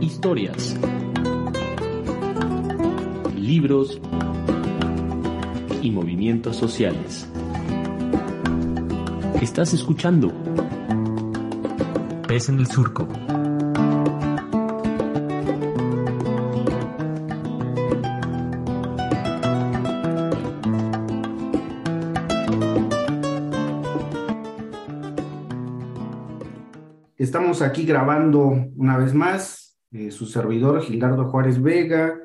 Historias. Libros y movimientos sociales. Estás escuchando Pez en el Surco. Estamos aquí grabando una vez más, eh, su servidor Gildardo Juárez Vega,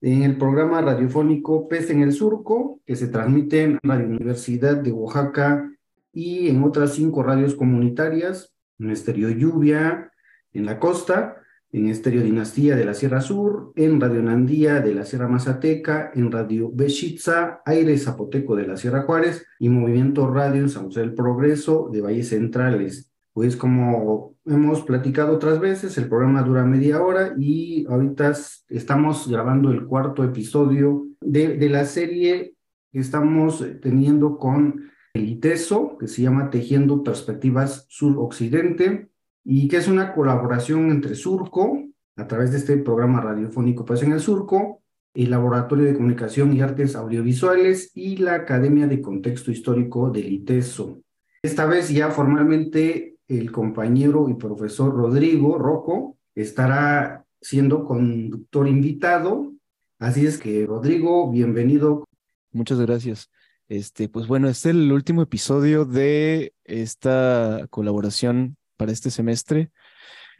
en el programa radiofónico Pez en el Surco, que se transmite en Radio Universidad de Oaxaca y en otras cinco radios comunitarias, en Estéreo Lluvia, en la costa, en Estéreo Dinastía de la Sierra Sur, en Radio Nandía de la Sierra Mazateca, en Radio Bechitza, Aire Zapoteco de la Sierra Juárez y Movimiento Radio San José del Progreso de Valles Centrales. Pues como hemos platicado otras veces, el programa dura media hora y ahorita estamos grabando el cuarto episodio de, de la serie que estamos teniendo con el ITESO, que se llama Tejiendo Perspectivas Sur-Occidente, y que es una colaboración entre Surco, a través de este programa radiofónico Pues en el Surco, el Laboratorio de Comunicación y Artes Audiovisuales y la Academia de Contexto Histórico del ITESO. Esta vez ya formalmente el compañero y profesor Rodrigo Rojo estará siendo conductor invitado. Así es que, Rodrigo, bienvenido. Muchas gracias. Este, pues bueno, este es el último episodio de esta colaboración para este semestre.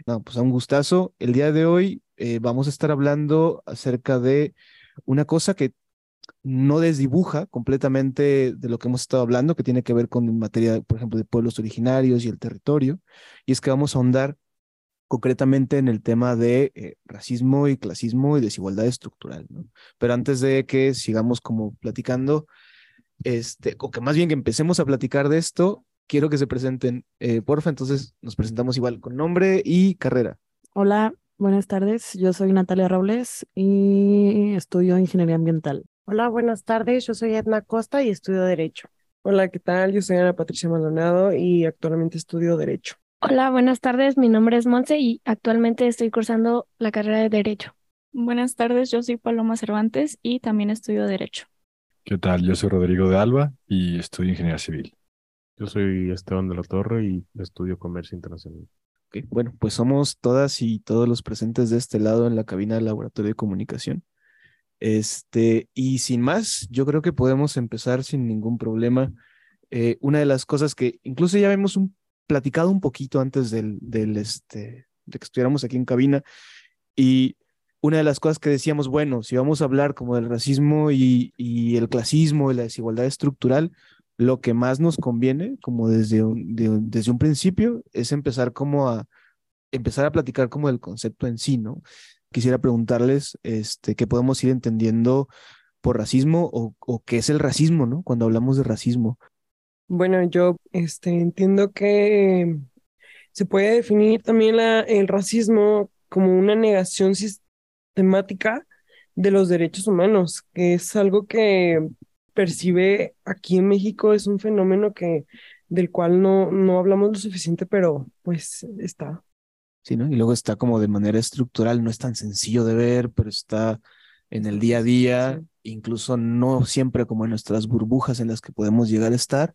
No, pues a un gustazo. El día de hoy eh, vamos a estar hablando acerca de una cosa que no desdibuja completamente de lo que hemos estado hablando, que tiene que ver con materia, por ejemplo, de pueblos originarios y el territorio, y es que vamos a ahondar concretamente en el tema de eh, racismo y clasismo y desigualdad estructural. Pero antes de que sigamos como platicando, este, o que más bien que empecemos a platicar de esto, quiero que se presenten, eh, porfa, entonces nos presentamos igual con nombre y carrera. Hola, buenas tardes, yo soy Natalia Robles y estudio Ingeniería Ambiental. Hola, buenas tardes. Yo soy Edna Costa y estudio Derecho. Hola, ¿qué tal? Yo soy Ana Patricia Maldonado y actualmente estudio Derecho. Hola, buenas tardes. Mi nombre es Monse y actualmente estoy cursando la carrera de Derecho. Buenas tardes, yo soy Paloma Cervantes y también estudio Derecho. ¿Qué tal? Yo soy Rodrigo de Alba y estudio Ingeniería Civil. Yo soy Esteban de la Torre y estudio Comercio Internacional. Okay. Bueno, pues somos todas y todos los presentes de este lado en la cabina del Laboratorio de Comunicación. Este, y sin más, yo creo que podemos empezar sin ningún problema. Eh, una de las cosas que incluso ya un, platicado un poquito antes del, del, este, de que estuviéramos aquí en cabina, y una de las cosas que decíamos, bueno, si vamos a hablar como del racismo y, y el clasismo y la desigualdad estructural, lo que más nos conviene, como desde un, de, desde un principio, es empezar como a empezar a platicar como del concepto en sí, ¿no? Quisiera preguntarles este, qué podemos ir entendiendo por racismo o, qué es el racismo, ¿no? Cuando hablamos de racismo. Bueno, yo este, entiendo que se puede definir también la, el racismo como una negación sistemática de los derechos humanos, que es algo que percibe aquí en México, es un fenómeno que del cual no, no hablamos lo suficiente, pero pues está. Sí, ¿no? Y luego está como de manera estructural, no es tan sencillo de ver, pero está en el día a día, incluso no siempre como en nuestras burbujas en las que podemos llegar a estar,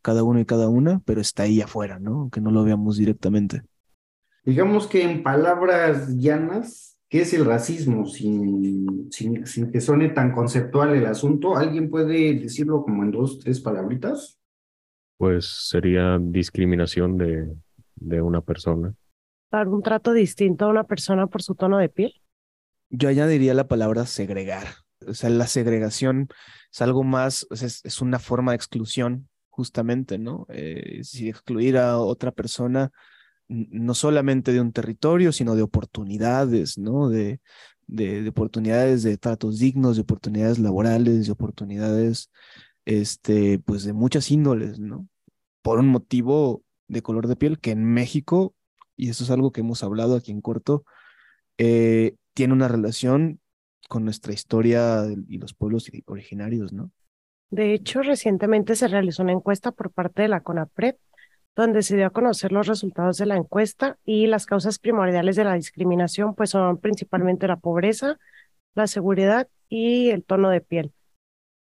cada uno y cada una, pero está ahí afuera, ¿no? Aunque no lo veamos directamente. Digamos que en palabras llanas, ¿qué es el racismo? Sin, sin, sin que suene tan conceptual el asunto, ¿alguien puede decirlo como en dos, tres palabritas? Pues sería discriminación de, de una persona dar un trato distinto a una persona por su tono de piel? Yo añadiría la palabra segregar. O sea, la segregación es algo más, es, es una forma de exclusión, justamente, ¿no? Eh, si excluir a otra persona, no solamente de un territorio, sino de oportunidades, ¿no? De, de, de, oportunidades de tratos dignos, de oportunidades laborales, de oportunidades, este, pues de muchas índoles, ¿no? Por un motivo de color de piel que en México y eso es algo que hemos hablado aquí en corto, eh, tiene una relación con nuestra historia y los pueblos originarios, ¿no? De hecho, recientemente se realizó una encuesta por parte de la CONAPRED donde se dio a conocer los resultados de la encuesta y las causas primordiales de la discriminación, pues son principalmente la pobreza, la seguridad y el tono de piel,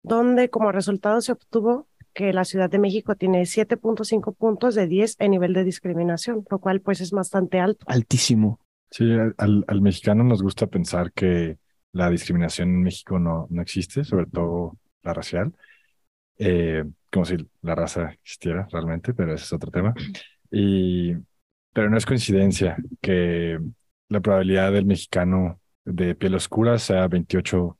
donde como resultado se obtuvo que la Ciudad de México tiene 7.5 puntos de 10 en nivel de discriminación, lo cual pues es bastante alto. Altísimo. Sí, al, al mexicano nos gusta pensar que la discriminación en México no, no existe, sobre todo la racial, eh, como si la raza existiera realmente, pero ese es otro tema. Y, pero no es coincidencia que la probabilidad del mexicano de piel oscura sea 28%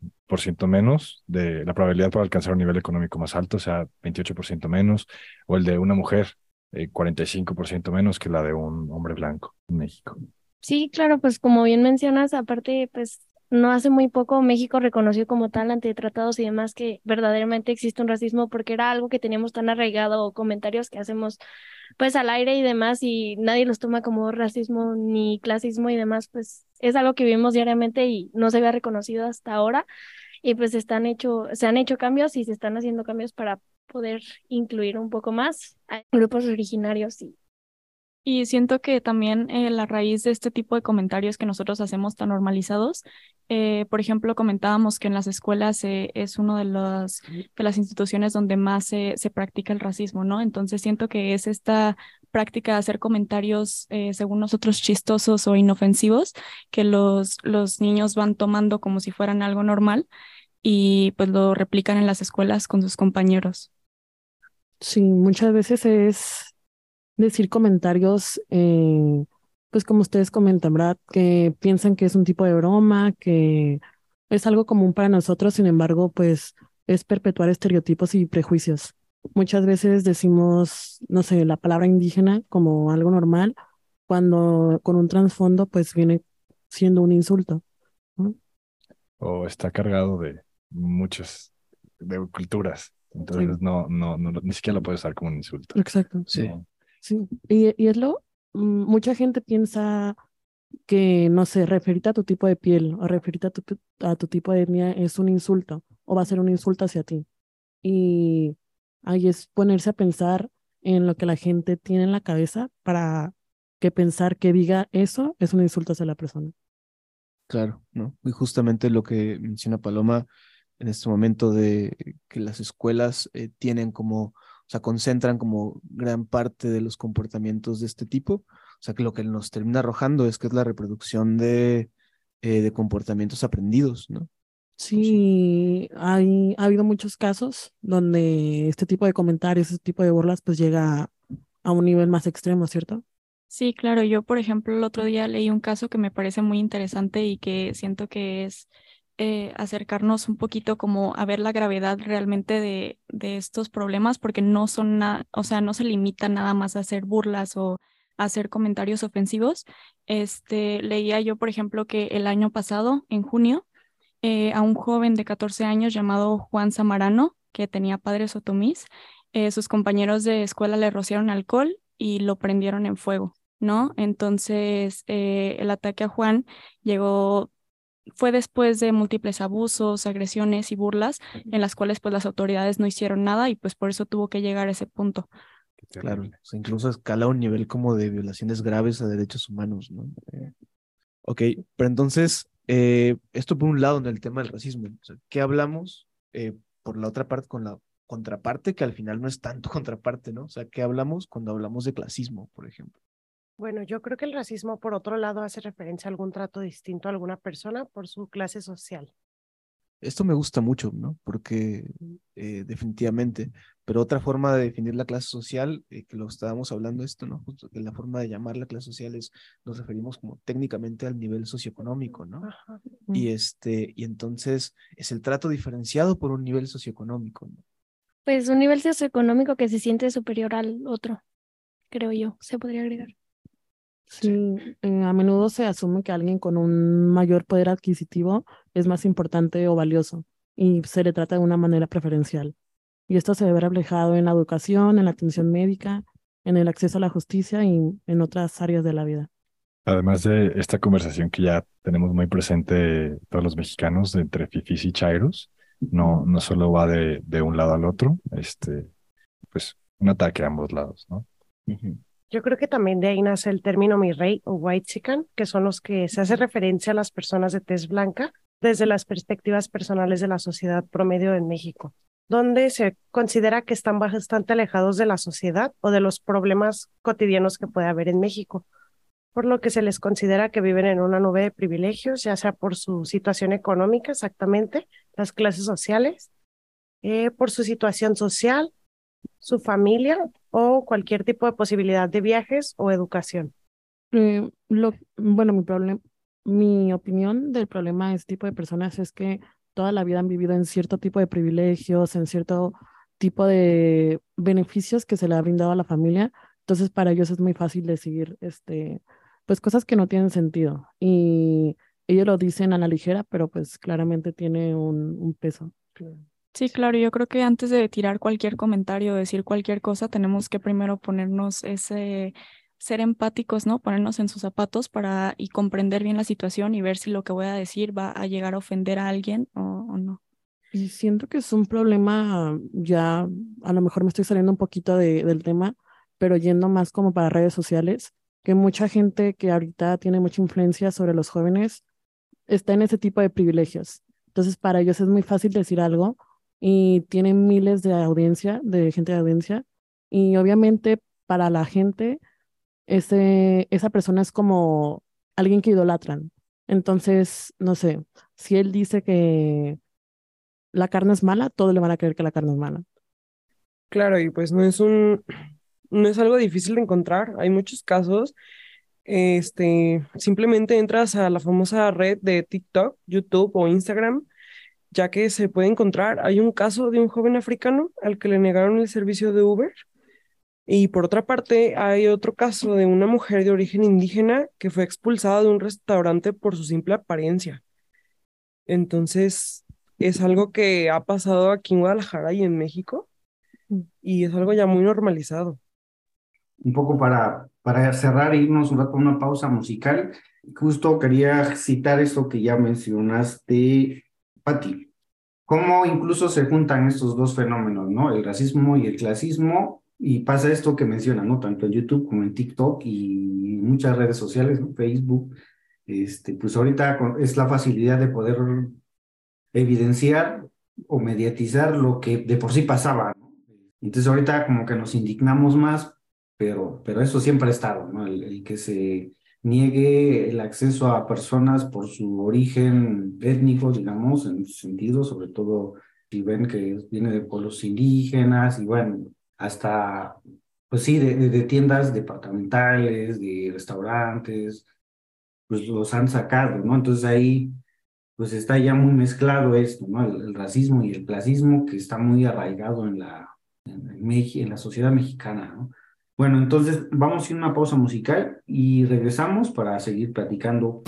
menos, de la probabilidad para alcanzar un nivel económico más alto sea 28% menos, o el de una mujer eh, 45% menos que la de un hombre blanco en México. Sí, claro, pues como bien mencionas, aparte, pues no hace muy poco México reconoció como tal ante tratados y demás que verdaderamente existe un racismo porque era algo que teníamos tan arraigado o comentarios que hacemos pues al aire y demás y nadie los toma como racismo ni clasismo y demás, pues es algo que vivimos diariamente y no se había reconocido hasta ahora. Y pues están hecho, se han hecho cambios y se están haciendo cambios para poder incluir un poco más a grupos originarios y y siento que también eh, la raíz de este tipo de comentarios que nosotros hacemos tan normalizados, eh, por ejemplo, comentábamos que en las escuelas eh, es una de, los, de las instituciones donde más se, se practica el racismo, ¿no? Entonces siento que es esta práctica de hacer comentarios, según nosotros, chistosos o inofensivos, que los, los niños van tomando como si fueran algo normal y pues lo replican en las escuelas con sus compañeros. Sí, muchas veces es decir comentarios, eh, pues como ustedes comentan, ¿verdad? Que piensan que es un tipo de broma, que es algo común para nosotros, sin embargo, pues es perpetuar estereotipos y prejuicios. Muchas veces decimos, no sé, la palabra indígena como algo normal, cuando con un trasfondo pues viene siendo un insulto. O está cargado de muchas de culturas. Entonces no, no, no, ni siquiera lo puedes usar como un insulto. Exacto. Sí. Sí, y, y es lo, mm, mucha gente piensa que, no sé, referirte a tu tipo de piel o referirte a tu, a tu tipo de etnia es un insulto o va a ser un insulto hacia ti. Y ahí es ponerse a pensar en lo que la gente tiene en la cabeza para que pensar que diga eso es un insulto hacia la persona. Claro, ¿no? Y justamente lo que menciona Paloma en este momento de que las escuelas eh, tienen como sea, concentran como gran parte de los comportamientos de este tipo. O sea, que lo que nos termina arrojando es que es la reproducción de, eh, de comportamientos aprendidos, ¿no? Sí, hay, ha habido muchos casos donde este tipo de comentarios, este tipo de burlas, pues llega a un nivel más extremo, ¿cierto? Sí, claro. Yo, por ejemplo, el otro día leí un caso que me parece muy interesante y que siento que es eh, acercarnos un poquito como a ver la gravedad realmente de, de estos problemas, porque no son nada, o sea, no se limita nada más a hacer burlas o a hacer comentarios ofensivos. Este, leía yo, por ejemplo, que el año pasado, en junio, eh, a un joven de 14 años llamado Juan Zamarano, que tenía padres otomís, eh, sus compañeros de escuela le rociaron alcohol y lo prendieron en fuego, ¿no? Entonces, el ataque a Juan llegó fue después de múltiples abusos, agresiones y burlas en las cuales pues las autoridades no hicieron nada y pues por eso tuvo que llegar a ese punto. Claro, incluso escala a un nivel como de violaciones graves a derechos humanos, ¿no? Eh, ok, pero entonces, eh, esto por un lado en el tema del racismo, ¿qué hablamos? Eh, por la otra parte, con la contraparte, que al final no es tanto contraparte, ¿no? O sea, ¿qué hablamos cuando hablamos de clasismo, por ejemplo? Bueno, yo creo que el racismo, por otro lado, hace referencia a algún trato distinto a alguna persona por su clase social. Esto me gusta mucho, ¿no? Porque eh, definitivamente, pero otra forma de definir la clase social, eh, que lo estábamos hablando esto, ¿no? Justo que la forma de llamar la clase social es, nos referimos como técnicamente al nivel socioeconómico, ¿no? Y este, y entonces es el trato diferenciado por un nivel socioeconómico, ¿no? Pues un nivel socioeconómico que se siente superior al otro, creo yo, se podría agregar. Sí, eh, a menudo se asume que alguien con un mayor poder adquisitivo es más importante o valioso y se le trata de una manera preferencial. Y esto se ve reflejado en la educación, en la atención médica, en el acceso a la justicia y en otras áreas de la vida. Además de esta conversación que ya tenemos muy presente todos los mexicanos entre fifis y chairos, no, no solo va de, de un lado al otro, este, pues un ataque a ambos lados, ¿no? Yo creo que también de ahí nace el término mi rey o white chicken, que son los que se hace referencia a las personas de tez blanca desde las perspectivas personales de la sociedad promedio en México, donde se considera que están bastante alejados de la sociedad o de los problemas cotidianos que puede haber en México, por lo que se les considera que viven en una nube de privilegios, ya sea por su situación económica, exactamente, las clases sociales, eh, por su situación social, su familia o cualquier tipo de posibilidad de viajes o educación. Eh, lo, bueno, mi problema, mi opinión del problema de este tipo de personas es que toda la vida han vivido en cierto tipo de privilegios, en cierto tipo de beneficios que se le ha brindado a la familia. Entonces, para ellos es muy fácil decir, este, pues cosas que no tienen sentido. Y ellos lo dicen a la ligera, pero pues claramente tiene un peso. Sí, claro, yo creo que antes de tirar cualquier comentario, decir cualquier cosa, tenemos que primero ponernos ese, ser empáticos, ¿no? Ponernos en sus zapatos para y comprender bien la situación y ver si lo que voy a decir va a llegar a ofender a alguien o, o no. Y siento que es un problema, ya a lo mejor me estoy saliendo un poquito de, del tema, pero yendo más como para redes sociales, que mucha gente que ahorita tiene mucha influencia sobre los jóvenes está en ese tipo de privilegios. Entonces, para ellos es muy fácil decir algo y tienen miles de audiencia, de gente de audiencia, y obviamente para la gente, ese, esa persona es como alguien que idolatran. Entonces, no sé, si él dice que la carne es mala, todos le van a creer que la carne es mala. Claro, y pues no es un, no es algo difícil de encontrar. Hay muchos casos. Este, simplemente entras a la famosa red de TikTok, YouTube o Instagram ya que se puede encontrar, hay un caso de un joven africano al que le negaron el servicio de Uber. Y por otra parte, hay otro caso de una mujer de origen indígena que fue expulsada de un restaurante por su simple apariencia. Entonces, es algo que ha pasado aquí en Guadalajara y en México y es algo ya muy normalizado. Un poco para, para cerrar e irnos un rato a una pausa musical, justo quería citar esto que ya mencionaste Pati, cómo incluso se juntan estos dos fenómenos, ¿no? El racismo y el clasismo, y pasa esto que menciona, ¿no? Tanto en YouTube como en TikTok y muchas redes sociales. Facebook, este, pues ahorita es la facilidad de poder evidenciar o mediatizar lo que de por sí pasaba. Entonces ahorita como que nos indignamos más, pero, pero eso siempre ha estado, ¿no? el que se niegue el acceso a personas por su origen étnico, digamos, en ese sentido, sobre todo si ven que viene de pueblos indígenas y bueno, hasta, pues sí, de, tiendas departamentales, de restaurantes, pues los han sacado, ¿no? Entonces ahí, pues está ya muy mezclado esto, ¿no? El, racismo y el clasismo que está muy arraigado en la, en, en la sociedad mexicana, ¿no? Bueno, entonces vamos a ir a una pausa musical y regresamos para seguir platicando.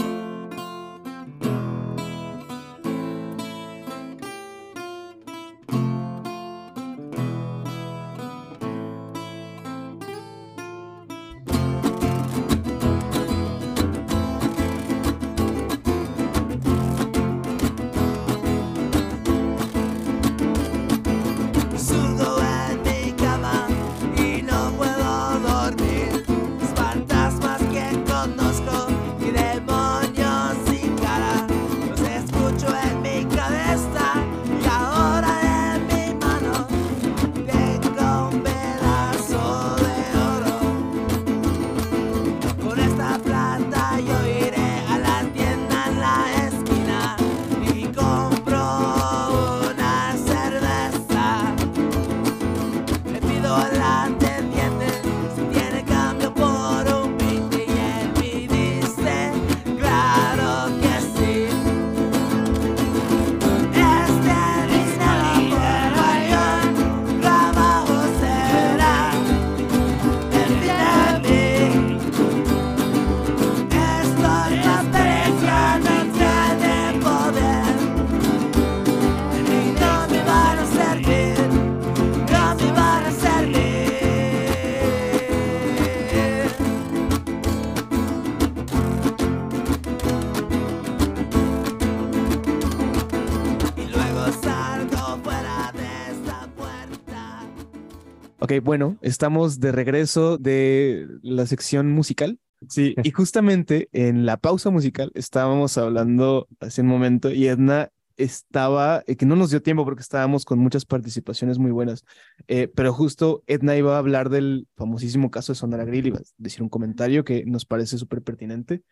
Bueno, estamos de regreso de la sección musical. Sí, y justamente en la pausa musical estábamos hablando hace un momento y Edna estaba, eh, que no nos dio tiempo porque estábamos con muchas participaciones muy buenas, eh, pero justo Edna iba a hablar del famosísimo caso de Sonora Grill, iba a decir un comentario que nos parece súper pertinente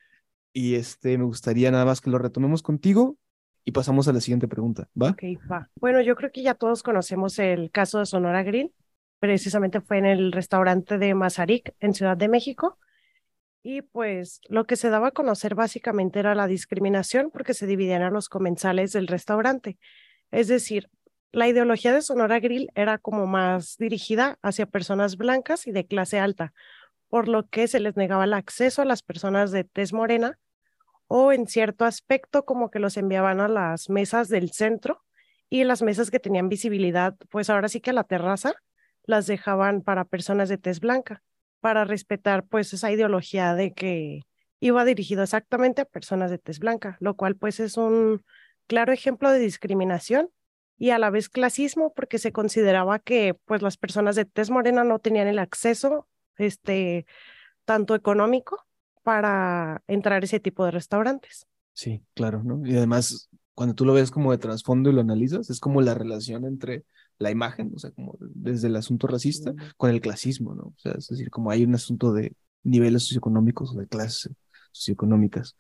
y este, me gustaría nada más que lo retomemos contigo y pasamos a la siguiente pregunta, ¿va? Ok, va. Bueno, yo creo que ya todos conocemos el caso de Sonora Grill, precisamente fue en el restaurante de Mazarik en Ciudad de México. Y pues lo que se daba a conocer básicamente era la discriminación porque se dividían a los comensales del restaurante. Es decir, la ideología de Sonora Grill era como más dirigida hacia personas blancas y de clase alta, por lo que se les negaba el acceso a las personas de tez morena o en cierto aspecto como que los enviaban a las mesas del centro y las mesas que tenían visibilidad, pues ahora sí que a la terraza las dejaban para personas de tez blanca para respetar pues esa ideología de que iba dirigido exactamente a personas de tez blanca, lo cual pues es un claro ejemplo de discriminación y a la vez clasismo porque se consideraba que pues las personas de tez morena no tenían el acceso este tanto económico para entrar a ese tipo de restaurantes. Sí, claro, ¿no? Y además cuando tú lo ves como de trasfondo y lo analizas, es como la relación entre la imagen, o sea, como desde el asunto racista con el clasismo, ¿no? O sea, es decir, como hay un asunto de niveles socioeconómicos o de clases socioeconómicas.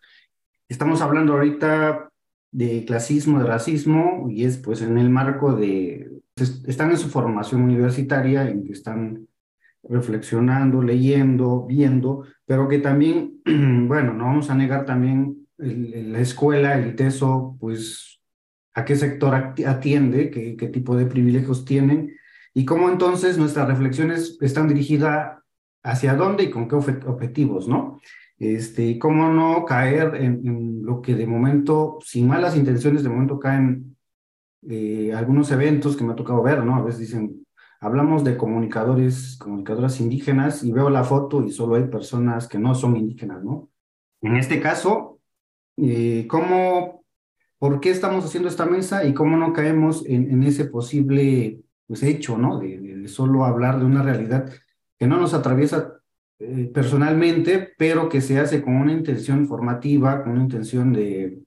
Estamos hablando ahorita de clasismo, de racismo, y es pues en el marco de, están en su formación universitaria, en que están reflexionando, leyendo, viendo, pero que también, bueno, no vamos a negar también la escuela, el ITESO, pues a qué sector atiende, qué, qué tipo de privilegios tienen y cómo entonces nuestras reflexiones están dirigidas hacia dónde y con qué objetivos, ¿no? Este, cómo no caer en, lo que de momento, sin malas intenciones, de momento caen eh, algunos eventos que me ha tocado ver, ¿no? A veces dicen, hablamos de comunicadores, comunicadoras indígenas y veo la foto y solo hay personas que no son indígenas, ¿no? En este caso, eh, ¿cómo por qué estamos haciendo esta mesa y cómo no caemos en, ese posible pues, hecho, ¿no? De, solo hablar de una realidad que no nos atraviesa eh, personalmente, pero que se hace con una intención formativa, con una intención de,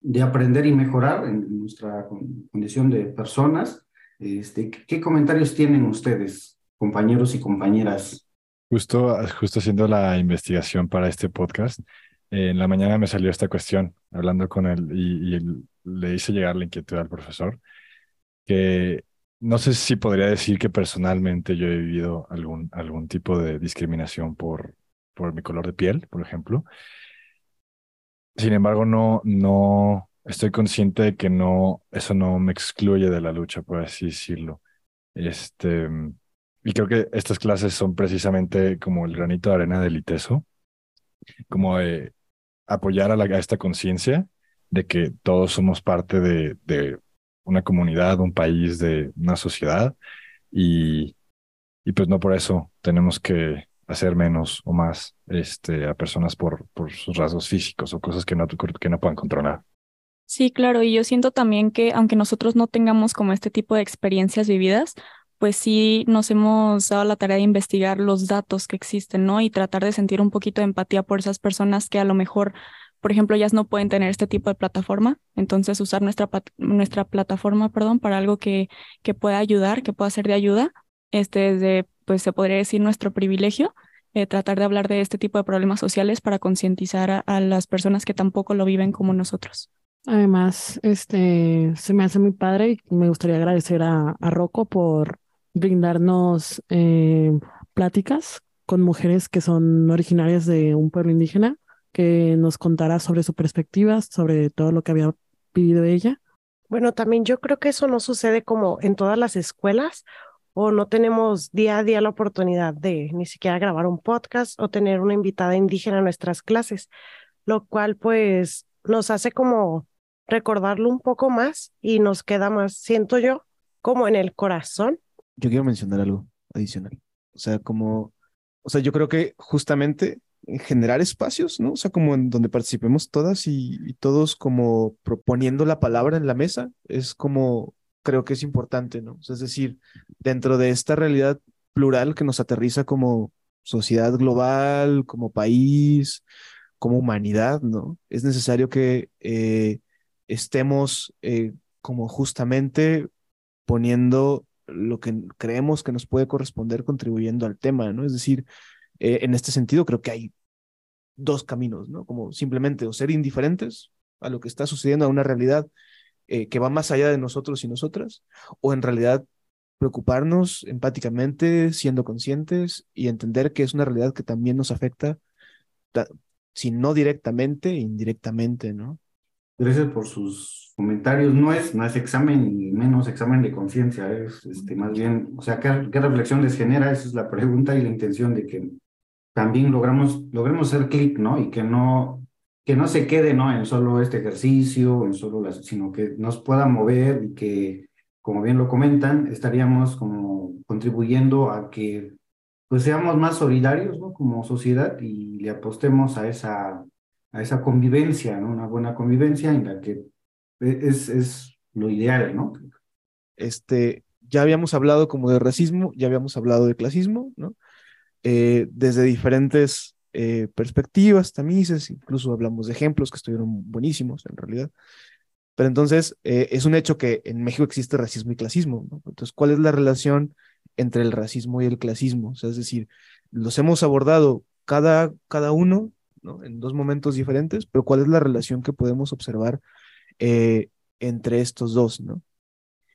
de aprender y mejorar en nuestra condición de personas. Este, ¿Qué comentarios tienen ustedes, compañeros y compañeras? Justo, justo haciendo la investigación para este podcast, en la mañana me salió esta cuestión, hablando con él, y, le hice llegar la inquietud al profesor, que no sé si podría decir que personalmente yo he vivido algún, algún tipo de discriminación por, por mi color de piel, por ejemplo. Sin embargo, no, no estoy consciente de que no, eso no me excluye de la lucha, por así decirlo. Este, y creo que estas clases son precisamente como el granito de arena del ITESO, como de apoyar a, la, esta conciencia de que todos somos parte de, una comunidad, un país, de una sociedad y, pues no por eso tenemos que hacer menos o más este, a personas por, sus rasgos físicos o cosas que no, que puedan controlar. Sí, claro, y yo siento también que aunque nosotros no tengamos como este tipo de experiencias vividas, pues sí nos hemos dado la tarea de investigar los datos que existen, ¿no? Y tratar de sentir un poquito de empatía por esas personas que a lo mejor, por ejemplo, ellas no pueden tener este tipo de plataforma, entonces usar nuestra, nuestra plataforma, perdón, para algo que, que pueda ayudar, que pueda ser de ayuda, este, de, pues se podría decir nuestro privilegio, eh, tratar de hablar de este tipo de problemas sociales para concientizar a, las personas que tampoco lo viven como nosotros. Además, este, se me hace muy padre y me gustaría agradecer a, a Rocco por brindarnos eh, pláticas con mujeres que son originarias de un pueblo indígena, que nos contara sobre su perspectiva, sobre todo lo que había vivido ella. Bueno, también yo creo que eso no sucede como en todas las escuelas o no tenemos día a día la oportunidad de ni siquiera grabar un podcast o tener una invitada indígena a nuestras clases, lo cual pues nos hace como recordarlo un poco más y nos queda más, siento yo, como en el corazón yo quiero mencionar algo adicional. O sea, como, o sea, yo creo que justamente generar espacios, ¿no? O sea, como en donde participemos todas y, todos como proponiendo la palabra en la mesa, es como, creo que es importante, ¿no? O sea, es decir, dentro de esta realidad plural que nos aterriza como sociedad global, como país, como humanidad, ¿no? Es necesario que eh, estemos eh, como justamente poniendo lo que creemos que nos puede corresponder contribuyendo al tema, ¿no? Es decir, eh, en este sentido creo que hay dos caminos, ¿no? Como simplemente o ser indiferentes a lo que está sucediendo, a una realidad que va más allá de nosotros y nosotras, o en realidad preocuparnos empáticamente, siendo conscientes y entender que es una realidad que también nos afecta, si no directamente, indirectamente, ¿no? Gracias por sus comentarios. No es, no es examen ni menos examen de conciencia, es este, más bien, o sea, ¿qué, ¿qué, reflexión les genera? Esa es la pregunta y la intención de que también logramos, logremos hacer clic, ¿no? Y que no, que no se quede, ¿no? En solo este ejercicio, en solo las, sino que nos pueda mover y que como bien lo comentan, estaríamos como contribuyendo a que pues seamos más solidarios, ¿no? Como sociedad y le apostemos a esa, a esa convivencia, ¿no? Una buena convivencia en la que es, es lo ideal, ¿no? Este, ya habíamos hablado como de racismo, ya habíamos hablado de clasismo, ¿no? Eh, desde diferentes eh, perspectivas, tamices, incluso hablamos de ejemplos que estuvieron buenísimos en realidad. Pero entonces eh, es un hecho que en México existe racismo y clasismo. ¿no? Entonces, ¿cuál es la relación entre el racismo y el clasismo? O sea, es decir, los hemos abordado cada, cada uno ¿no? en dos momentos diferentes, pero ¿cuál es la relación que podemos observar eh, entre estos dos? ¿no?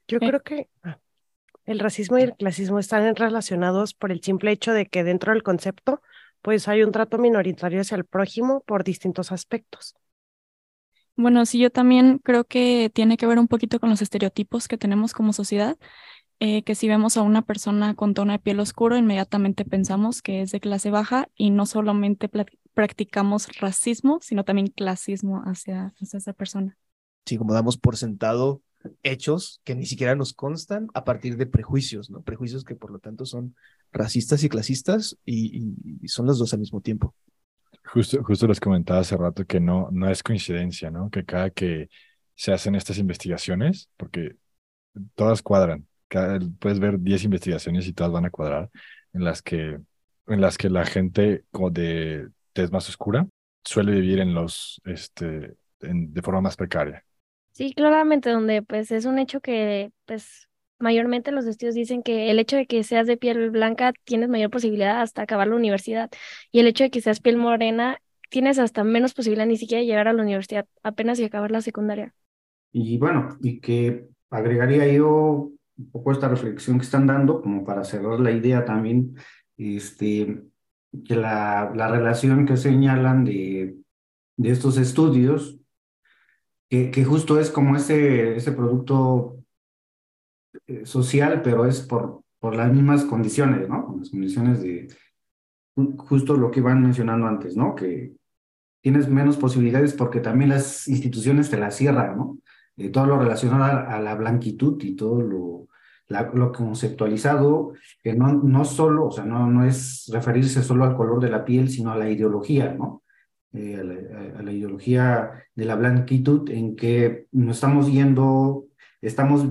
Yo creo que ah, el racismo y el clasismo están relacionados por el simple hecho de que dentro del concepto, pues hay un trato minoritario hacia el prójimo por distintos aspectos. Bueno, sí, yo también creo que tiene que ver un poquito con los estereotipos que tenemos como sociedad, eh, que si vemos a una persona con tono de piel oscuro, inmediatamente pensamos que es de clase baja y no solamente practicamos racismo, sino también clasismo hacia, hacia esa persona. Sí, como damos por sentado hechos que ni siquiera nos constan a partir de prejuicios, ¿no? Prejuicios que por lo tanto son racistas y clasistas y, y son los dos al mismo tiempo. Justo, justo les comentaba hace rato que no, no es coincidencia, ¿no? Que cada que se hacen estas investigaciones, porque todas cuadran, cada, puedes ver 10 investigaciones y todas van a cuadrar, en las que, en las que la gente de tez más oscura suele vivir en los, este, en, de forma más precaria. Sí, claramente, donde pues es un hecho que pues mayormente los estudios dicen que el hecho de que seas de piel blanca tienes mayor posibilidad hasta acabar la universidad y el hecho de que seas piel morena tienes hasta menos posibilidad ni siquiera de llegar a la universidad, apenas y acabar la secundaria. Y bueno, y que agregaría yo un poco esta reflexión que están dando, como para cerrar la idea también, este, que la, la relación que señalan de, de estos estudios, que, que justo es como ese, ese producto eh, social, pero es por, por las mismas condiciones, ¿no? Las condiciones de justo lo que iban mencionando antes, ¿no? Que tienes menos posibilidades porque también las instituciones te las cierran, ¿no? Eh, todo lo relacionado a, la blanquitud y todo lo, lo conceptualizado, que no, no solo, o sea, no, no es referirse solo al color de la piel, sino a la ideología, ¿no? Eh, a, la, a, la, ideología de la blanquitud en que nos estamos yendo, estamos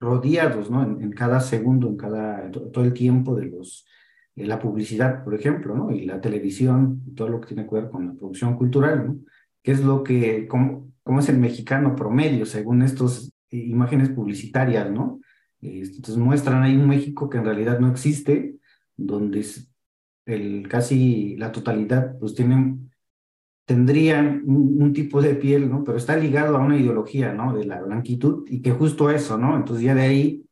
rodeados, ¿no? En, cada segundo, en cada, todo el tiempo de los, de la publicidad, por ejemplo, ¿no? Y la televisión, todo lo que tiene que ver con la producción cultural, ¿no? ¿Qué es lo que, cómo, cómo es el mexicano promedio según estas imágenes publicitarias, ¿no? Entonces muestran ahí un México que en realidad no existe, donde casi la totalidad pues tienen tendrían un, tipo de piel, ¿no? Pero está ligado a una ideología, ¿no? De la blanquitud y que justo eso, ¿no? Entonces ya de ahí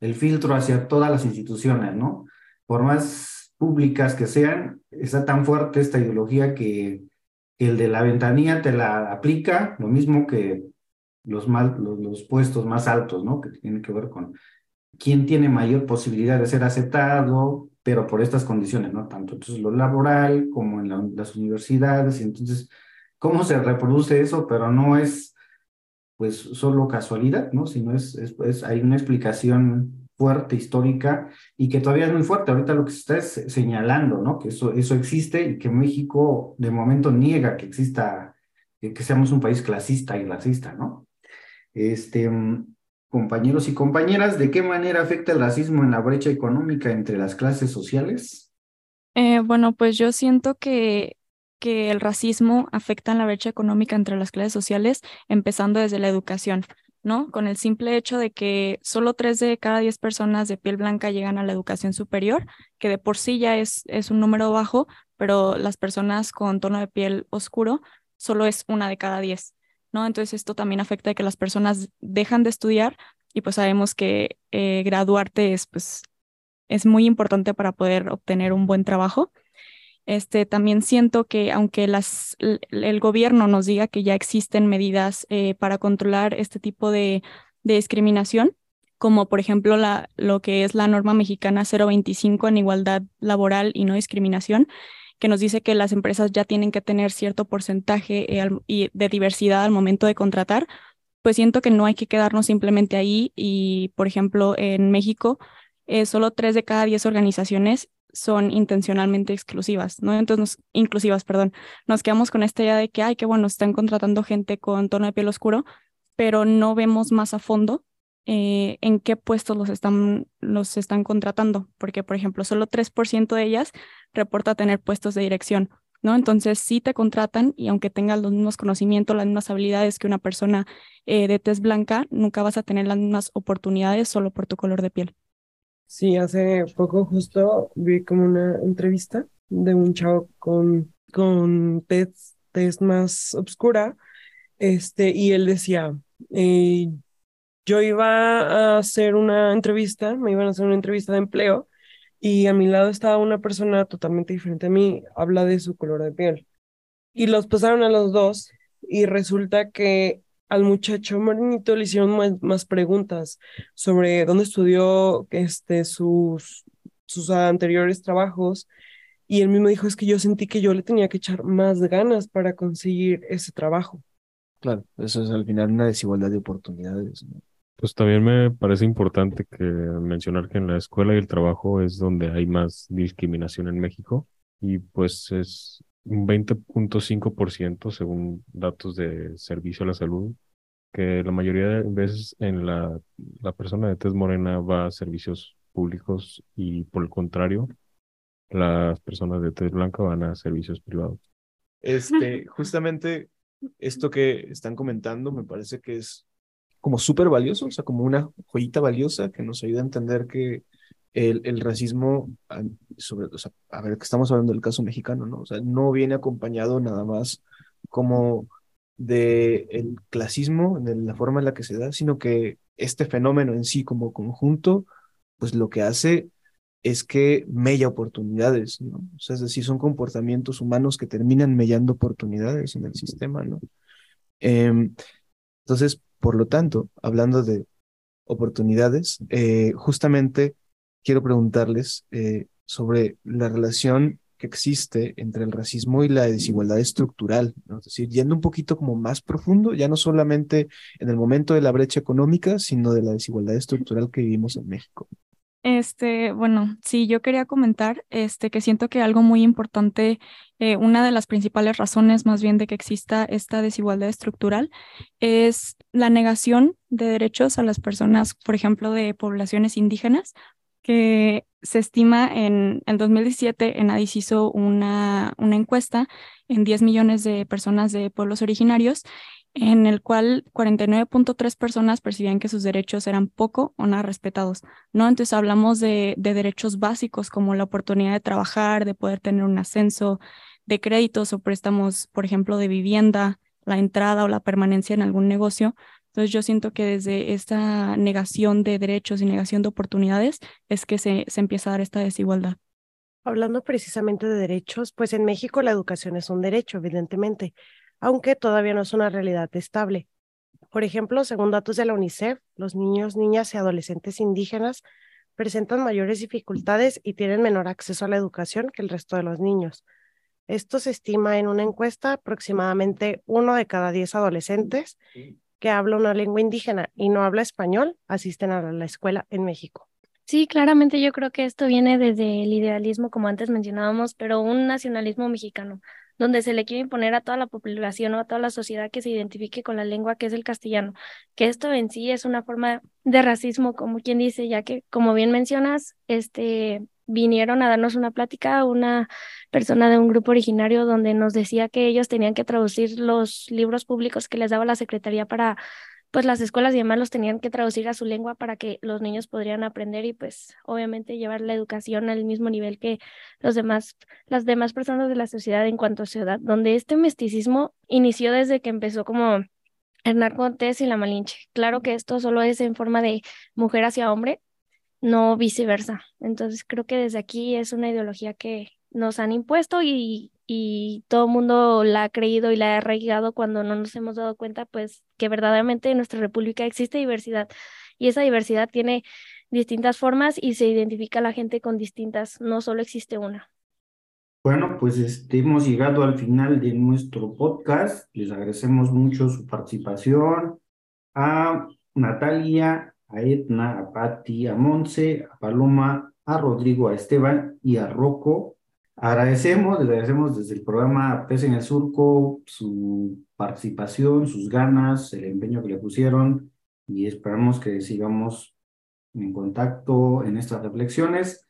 el filtro hacia todas las instituciones, ¿no? Por más públicas que sean, está tan fuerte esta ideología que, el de la ventanilla te la aplica, lo mismo que los, mal, los, puestos más altos, ¿no? Que tiene que ver con quién tiene mayor posibilidad de ser aceptado, pero por estas condiciones, ¿no? Tanto entonces lo laboral como en las universidades, y entonces, ¿cómo se reproduce eso? Pero no es, pues, solo casualidad, ¿no? Sino es, es, hay una explicación fuerte, histórica, y que todavía es muy fuerte. Ahorita lo que se está es señalando, ¿no? Que eso, eso existe y que México de momento niega que exista, que seamos un país clasista y racista, ¿no? Este, compañeros y compañeras, ¿de qué manera afecta el racismo en la brecha económica entre las clases sociales? Eh, bueno, pues yo siento que, que el racismo afecta en la brecha económica entre las clases sociales, empezando desde la educación, ¿no? Con el simple hecho de que solo tres de cada diez personas de piel blanca llegan a la educación superior, que de por sí ya es, es un número bajo, pero las personas con tono de piel oscuro solo es una de cada diez. ¿no? Entonces esto también afecta a que las personas dejan de estudiar y pues sabemos que eh, graduarte es, pues, es muy importante para poder obtener un buen trabajo. Este, también siento que aunque el gobierno nos diga que ya existen medidas eh, para controlar este tipo de, discriminación, como por ejemplo lo que es la norma mexicana 025 en igualdad laboral y no discriminación, que nos dice que las empresas ya tienen que tener cierto porcentaje eh, de diversidad al momento de contratar, pues siento que no hay que quedarnos simplemente ahí y, por ejemplo, en México, eh, solo tres de cada diez organizaciones son intencionalmente exclusivas, ¿no? Entonces, inclusivas, perdón. Nos quedamos con esta idea de que, ay, qué bueno, están contratando gente con tono de piel oscuro, pero no vemos más a fondo eh, en qué puestos los están, los están contratando, porque, por ejemplo, solo 3% de ellas reporta tener puestos de dirección, ¿no? Entonces, sí te contratan y aunque tengas los mismos conocimientos, las mismas habilidades que una persona eh, de tez blanca, nunca vas a tener las mismas oportunidades solo por tu color de piel. Sí, hace poco justo vi como una entrevista de un chavo con, con tez, tez más oscura, este, y él decía, eh, yo iba a hacer una entrevista, me iban a hacer una entrevista de empleo y a mi lado estaba una persona totalmente diferente a mí, habla de su color de piel. Y los pasaron a los dos y resulta que al muchacho morenito le hicieron más, preguntas sobre dónde estudió este, sus, sus anteriores trabajos y él mismo dijo, es que yo sentí que yo le tenía que echar más ganas para conseguir ese trabajo. Claro, eso es al final una desigualdad de oportunidades. ¿no? Pues también me parece importante que mencionar que en la escuela y el trabajo es donde hay más discriminación en México y pues es un 20.5% según datos de servicio a la salud, que la mayoría de veces en la, la persona de tez morena va a servicios públicos y por el contrario, las personas de tez blanca van a servicios privados. Este, justamente esto que están comentando me parece que es como súper valioso, o sea, como una joyita valiosa que nos ayuda a entender que el, el racismo, sobre, o sea, a ver, que estamos hablando del caso mexicano, ¿no? O sea, no viene acompañado nada más como de el clasismo, de la forma en la que se da, sino que este fenómeno en sí como conjunto, pues lo que hace es que mella oportunidades, ¿no? O sea, es decir, son comportamientos humanos que terminan mellando oportunidades en el sistema, ¿no? Eh, entonces, por lo tanto, hablando de oportunidades, eh, justamente quiero preguntarles eh, sobre la relación que existe entre el racismo y la desigualdad estructural, ¿no? es decir, yendo un poquito como más profundo, ya no solamente en el momento de la brecha económica, sino de la desigualdad estructural que vivimos en México. Este, bueno, sí, yo quería comentar este, que siento que algo muy importante, eh, una de las principales razones más bien de que exista esta desigualdad estructural es la negación de derechos a las personas, por ejemplo, de poblaciones indígenas, que se estima en el 2017 en ADIS hizo una, una encuesta en 10 millones de personas de pueblos originarios en el cual 49.3 personas percibían que sus derechos eran poco o nada respetados, ¿no? Entonces hablamos de, de, derechos básicos como la oportunidad de trabajar, de poder tener un ascenso, de créditos o préstamos, por ejemplo, de vivienda, la entrada o la permanencia en algún negocio. Entonces yo siento que desde esta negación de derechos y negación de oportunidades es que se, se empieza a dar esta desigualdad. Hablando precisamente de derechos, pues en México la educación es un derecho, evidentemente, aunque todavía no es una realidad estable. Por ejemplo, según datos de la UNICEF, los niños, niñas y adolescentes indígenas presentan mayores dificultades y tienen menor acceso a la educación que el resto de los niños. Esto se estima en una encuesta aproximadamente uno de cada diez adolescentes que habla una lengua indígena y no habla español asisten a la escuela en México. Sí, claramente yo creo que esto viene desde el idealismo, como antes mencionábamos, pero un nacionalismo mexicano, donde se le quiere imponer a toda la población o a toda la sociedad que se identifique con la lengua que es el castellano, que esto en sí es una forma de racismo, como quien dice, ya que, como bien mencionas, este, vinieron a darnos una plática una persona de un grupo originario donde nos decía que ellos tenían que traducir los libros públicos que les daba la Secretaría para pues las escuelas y demás los tenían que traducir a su lengua para que los niños podrían aprender y pues obviamente llevar la educación al mismo nivel que los demás, las demás personas de la sociedad en cuanto a ciudad, donde este misticismo inició desde que empezó como Hernán Cortés y la Malinche. Claro que esto solo es en forma de mujer hacia hombre, no viceversa. Entonces creo que desde aquí es una ideología que nos han impuesto y y todo el mundo la ha creído y la ha arraigado cuando no nos hemos dado cuenta, pues que verdaderamente en nuestra república existe diversidad y esa diversidad tiene distintas formas y se identifica la gente con distintas, no solo existe una. Bueno, pues hemos llegado al final de nuestro podcast. Les agradecemos mucho su participación a Natalia, a Edna, a Patti, a Monse, a Paloma, a Rodrigo, a Esteban y a Rocco Agradecemos, les agradecemos desde el programa Pez en el Surco su participación, sus ganas, el empeño que le pusieron y esperamos que sigamos en contacto en estas reflexiones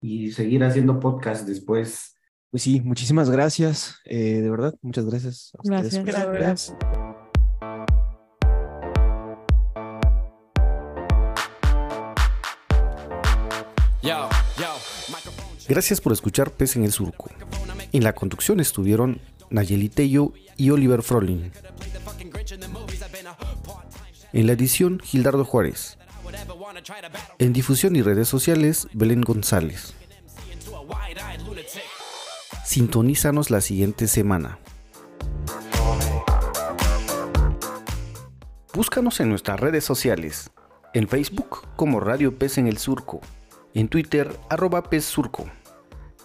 y seguir haciendo podcast después. Pues sí, muchísimas gracias, eh, de verdad, muchas gracias a ustedes. Gracias. gracias. Gracias por escuchar Pez en el Surco. En la conducción estuvieron Nayeli Tello y Oliver Frolin. En la edición, Gildardo Juárez. En difusión y redes sociales, Belén González. Sintonízanos la siguiente semana. Búscanos en nuestras redes sociales. En Facebook como Radio Pez en el Surco. En Twitter, arroba Pez Surco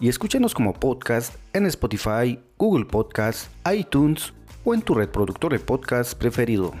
y escúchenos como podcast en Spotify, Google Podcast, iTunes o en tu reproductor de podcast preferido.